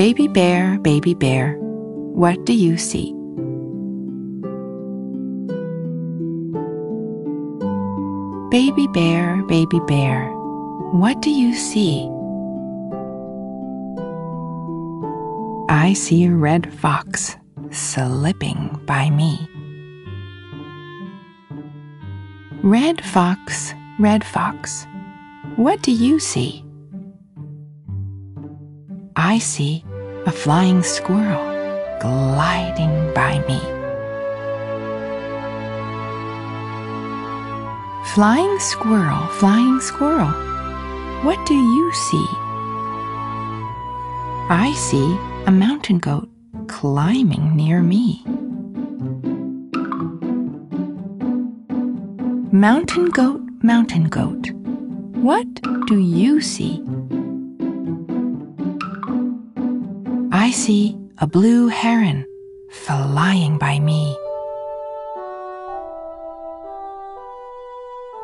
Baby bear, baby bear, what do you see? Baby bear, baby bear, what do you see? I see a red fox slipping by me. Red fox, red fox, what do you see? I see a flying squirrel gliding by me. Flying squirrel, flying squirrel, what do you see? I see a mountain goat climbing near me. Mountain goat, mountain goat, what do you see? I see a blue heron flying by me.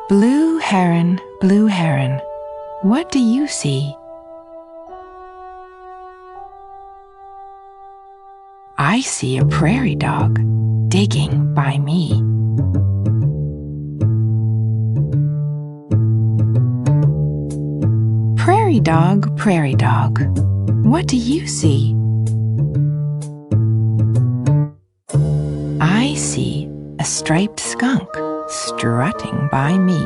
Blue heron, blue heron, what do you see? I see a prairie dog digging by me. Prairie dog, prairie dog, what do you see? I see a striped skunk strutting by me.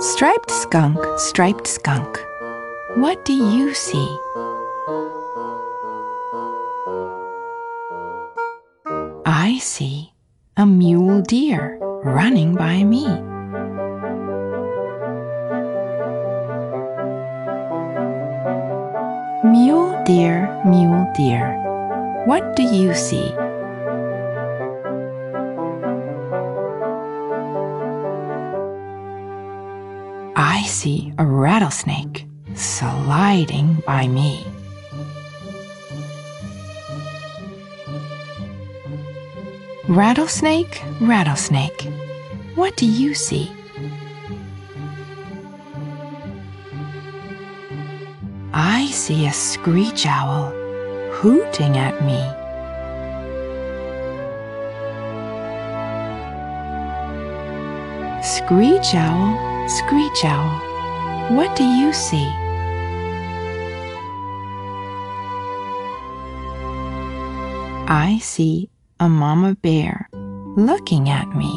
Striped skunk, striped skunk, what do you see? I see a mule deer running by me. Deer, mule deer, what do you see? I see a rattlesnake sliding by me. Rattlesnake, rattlesnake, what do you see? I see a screech owl hooting at me. Screech owl, screech owl, what do you see? I see a mama bear looking at me.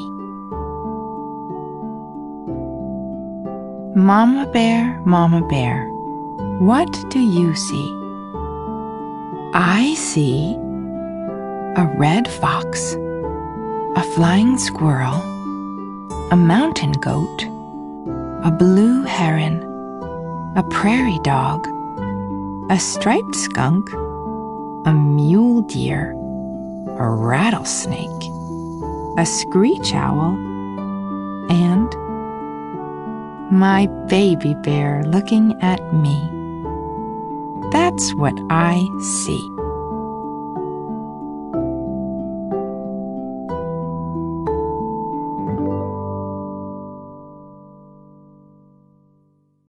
Mama bear, mama bear, what do you see? I see a red fox, a flying squirrel, a mountain goat, a blue heron, a prairie dog, a striped skunk, a mule deer, a rattlesnake, a screech owl, and my baby bear looking at me. That's what I see.